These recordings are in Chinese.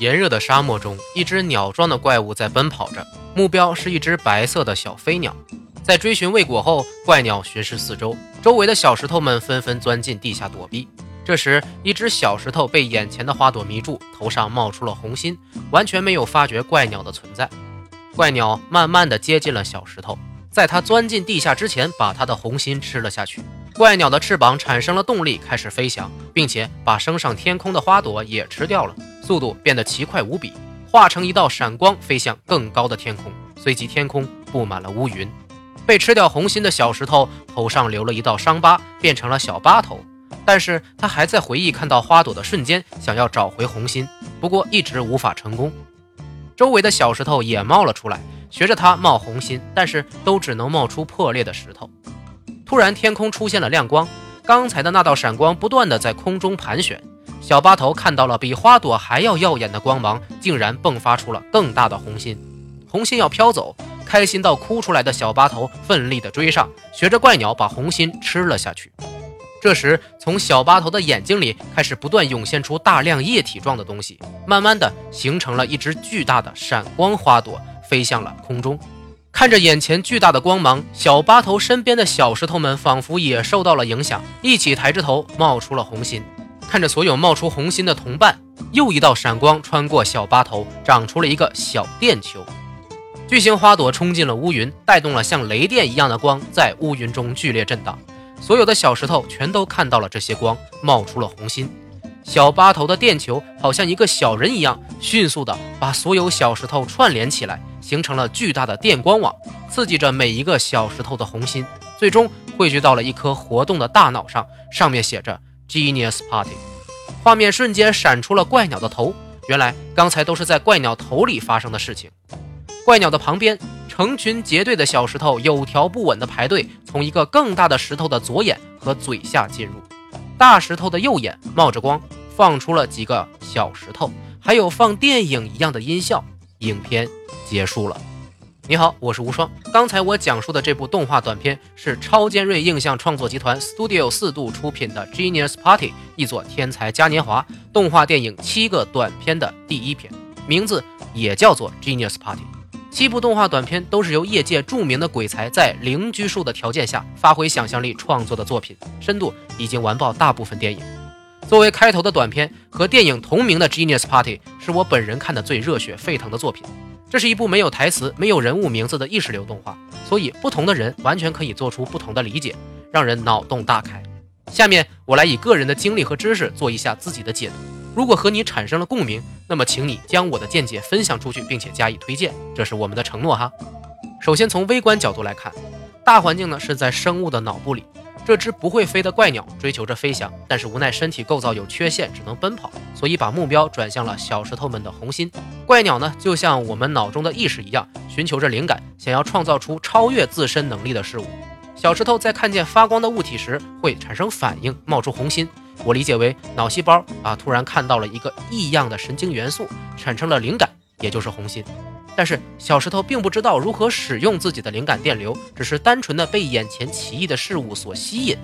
炎热的沙漠中，一只鸟状的怪物在奔跑着，目标是一只白色的小飞鸟。在追寻未果后，怪鸟巡视四周，周围的小石头们纷纷钻进地下躲避。这时，一只小石头被眼前的花朵迷住，头上冒出了红心，完全没有发觉怪鸟的存在。怪鸟慢慢地接近了小石头，在它钻进地下之前，把它的红心吃了下去。怪鸟的翅膀产生了动力，开始飞翔，并且把升上天空的花朵也吃掉了。速度变得奇快无比，化成一道闪光飞向更高的天空。随即，天空布满了乌云。被吃掉红心的小石头头上留了一道伤疤，变成了小疤头。但是他还在回忆看到花朵的瞬间，想要找回红心，不过一直无法成功。周围的小石头也冒了出来，学着它冒红心，但是都只能冒出破裂的石头。突然，天空出现了亮光，刚才的那道闪光不断的在空中盘旋。小巴头看到了比花朵还要耀眼的光芒，竟然迸发出了更大的红心。红心要飘走，开心到哭出来的小巴头奋力地追上，学着怪鸟把红心吃了下去。这时，从小巴头的眼睛里开始不断涌现出大量液体状的东西，慢慢的形成了一只巨大的闪光花朵，飞向了空中。看着眼前巨大的光芒，小巴头身边的小石头们仿佛也受到了影响，一起抬着头冒出了红心。看着所有冒出红心的同伴，又一道闪光穿过小巴头，长出了一个小电球。巨型花朵冲进了乌云，带动了像雷电一样的光，在乌云中剧烈震荡。所有的小石头全都看到了这些光，冒出了红心。小巴头的电球好像一个小人一样，迅速的把所有小石头串联起来，形成了巨大的电光网，刺激着每一个小石头的红心，最终汇聚到了一颗活动的大脑上，上面写着。Genius Party，画面瞬间闪出了怪鸟的头。原来刚才都是在怪鸟头里发生的事情。怪鸟的旁边，成群结队的小石头有条不紊地排队，从一个更大的石头的左眼和嘴下进入。大石头的右眼冒着光，放出了几个小石头，还有放电影一样的音效。影片结束了。你好，我是无双。刚才我讲述的这部动画短片是超尖锐印象创作集团 Studio 四度出品的《Genius Party》，一座天才嘉年华动画电影七个短片的第一篇，名字也叫做《Genius Party》。七部动画短片都是由业界著名的鬼才在零拘束的条件下发挥想象力创作的作品，深度已经完爆大部分电影。作为开头的短片，和电影同名的《Genius Party》是我本人看的最热血沸腾的作品。这是一部没有台词、没有人物名字的意识流动画，所以不同的人完全可以做出不同的理解，让人脑洞大开。下面我来以个人的经历和知识做一下自己的解读。如果和你产生了共鸣，那么请你将我的见解分享出去，并且加以推荐，这是我们的承诺哈。首先从微观角度来看，大环境呢是在生物的脑部里。这只不会飞的怪鸟追求着飞翔，但是无奈身体构造有缺陷，只能奔跑，所以把目标转向了小石头们的红心。怪鸟呢，就像我们脑中的意识一样，寻求着灵感，想要创造出超越自身能力的事物。小石头在看见发光的物体时会产生反应，冒出红心。我理解为脑细胞啊，突然看到了一个异样的神经元素，产生了灵感，也就是红心。但是小石头并不知道如何使用自己的灵感电流，只是单纯的被眼前奇异的事物所吸引。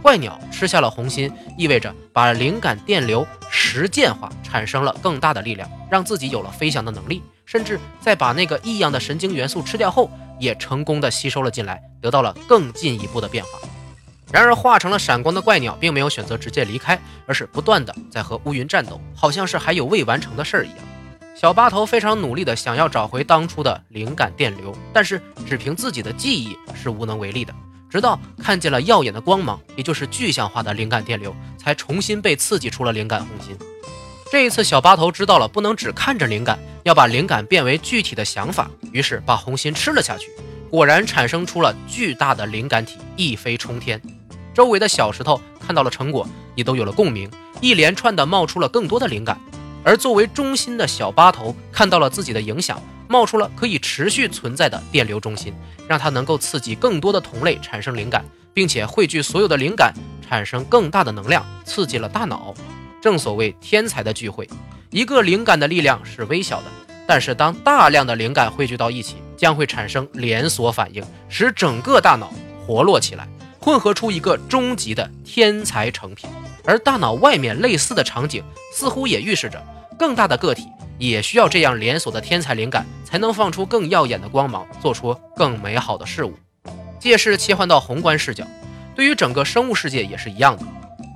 怪鸟吃下了红心，意味着把灵感电流实践化，产生了更大的力量，让自己有了飞翔的能力。甚至在把那个异样的神经元素吃掉后，也成功的吸收了进来，得到了更进一步的变化。然而化成了闪光的怪鸟并没有选择直接离开，而是不断的在和乌云战斗，好像是还有未完成的事儿一样。小巴头非常努力地想要找回当初的灵感电流，但是只凭自己的记忆是无能为力的。直到看见了耀眼的光芒，也就是具象化的灵感电流，才重新被刺激出了灵感红心。这一次，小巴头知道了不能只看着灵感，要把灵感变为具体的想法，于是把红心吃了下去。果然产生出了巨大的灵感体，一飞冲天。周围的小石头看到了成果，也都有了共鸣，一连串的冒出了更多的灵感。而作为中心的小巴头看到了自己的影响，冒出了可以持续存在的电流中心，让它能够刺激更多的同类产生灵感，并且汇聚所有的灵感，产生更大的能量，刺激了大脑。正所谓天才的聚会，一个灵感的力量是微小的，但是当大量的灵感汇聚到一起，将会产生连锁反应，使整个大脑活络起来，混合出一个终极的天才成品。而大脑外面类似的场景，似乎也预示着更大的个体也需要这样连锁的天才灵感，才能放出更耀眼的光芒，做出更美好的事物。借势切换到宏观视角，对于整个生物世界也是一样的，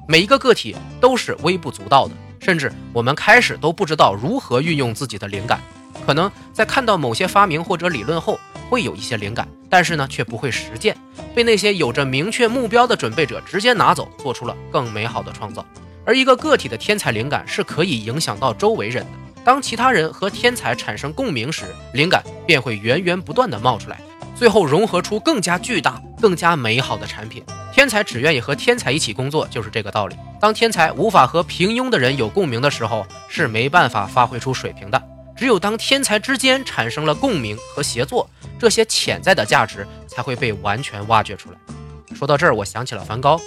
每一个个体都是微不足道的，甚至我们开始都不知道如何运用自己的灵感。可能在看到某些发明或者理论后，会有一些灵感，但是呢，却不会实践，被那些有着明确目标的准备者直接拿走，做出了更美好的创造。而一个个体的天才灵感是可以影响到周围人的。当其他人和天才产生共鸣时，灵感便会源源不断的冒出来，最后融合出更加巨大、更加美好的产品。天才只愿意和天才一起工作，就是这个道理。当天才无法和平庸的人有共鸣的时候，是没办法发挥出水平的。只有当天才之间产生了共鸣和协作，这些潜在的价值才会被完全挖掘出来。说到这儿，我想起了梵高，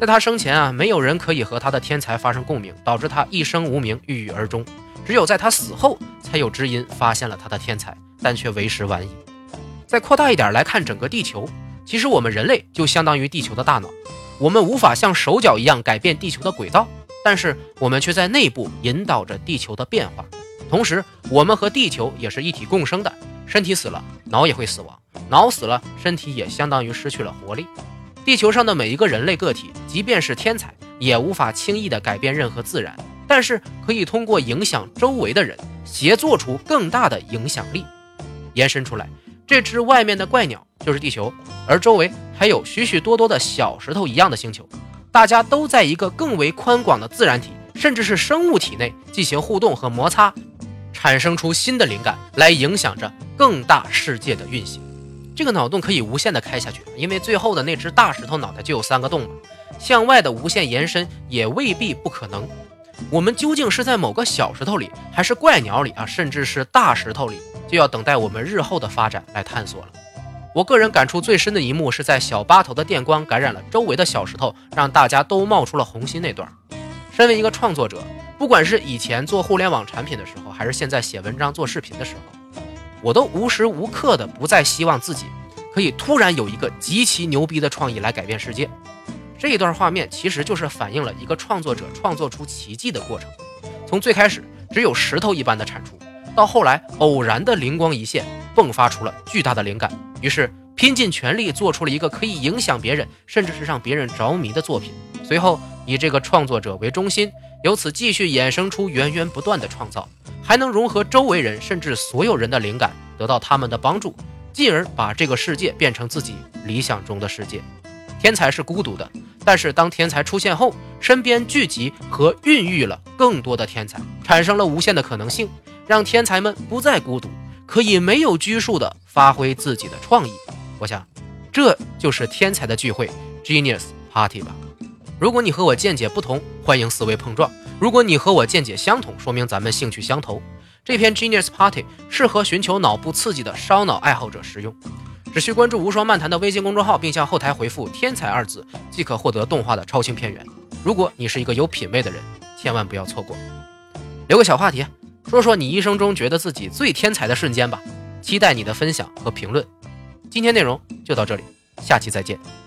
在他生前啊，没有人可以和他的天才发生共鸣，导致他一生无名，郁郁而终。只有在他死后，才有知音发现了他的天才，但却为时晚矣。再扩大一点来看整个地球，其实我们人类就相当于地球的大脑，我们无法像手脚一样改变地球的轨道，但是我们却在内部引导着地球的变化。同时，我们和地球也是一体共生的。身体死了，脑也会死亡；脑死了，身体也相当于失去了活力。地球上的每一个人类个体，即便是天才，也无法轻易的改变任何自然，但是可以通过影响周围的人，协作出更大的影响力。延伸出来，这只外面的怪鸟就是地球，而周围还有许许多多的小石头一样的星球，大家都在一个更为宽广的自然体，甚至是生物体内进行互动和摩擦。产生出新的灵感来影响着更大世界的运行，这个脑洞可以无限的开下去，因为最后的那只大石头脑袋就有三个洞嘛，向外的无限延伸也未必不可能。我们究竟是在某个小石头里，还是怪鸟里啊，甚至是大石头里，就要等待我们日后的发展来探索了。我个人感触最深的一幕是在小八头的电光感染了周围的小石头，让大家都冒出了红心那段。身为一个创作者。不管是以前做互联网产品的时候，还是现在写文章做视频的时候，我都无时无刻的不再希望自己可以突然有一个极其牛逼的创意来改变世界。这一段画面其实就是反映了一个创作者创作出奇迹的过程。从最开始只有石头一般的产出，到后来偶然的灵光一现，迸发出了巨大的灵感，于是拼尽全力做出了一个可以影响别人，甚至是让别人着迷的作品。随后以这个创作者为中心。由此继续衍生出源源不断的创造，还能融合周围人甚至所有人的灵感，得到他们的帮助，进而把这个世界变成自己理想中的世界。天才是孤独的，但是当天才出现后，身边聚集和孕育了更多的天才，产生了无限的可能性，让天才们不再孤独，可以没有拘束的发挥自己的创意。我想，这就是天才的聚会，Genius Party 吧。如果你和我见解不同，欢迎思维碰撞；如果你和我见解相同，说明咱们兴趣相投。这篇 Genius Party 适合寻求脑部刺激的烧脑爱好者使用，只需关注无双漫谈的微信公众号，并向后台回复“天才”二字，即可获得动画的超清片源。如果你是一个有品位的人，千万不要错过。留个小话题，说说你一生中觉得自己最天才的瞬间吧，期待你的分享和评论。今天内容就到这里，下期再见。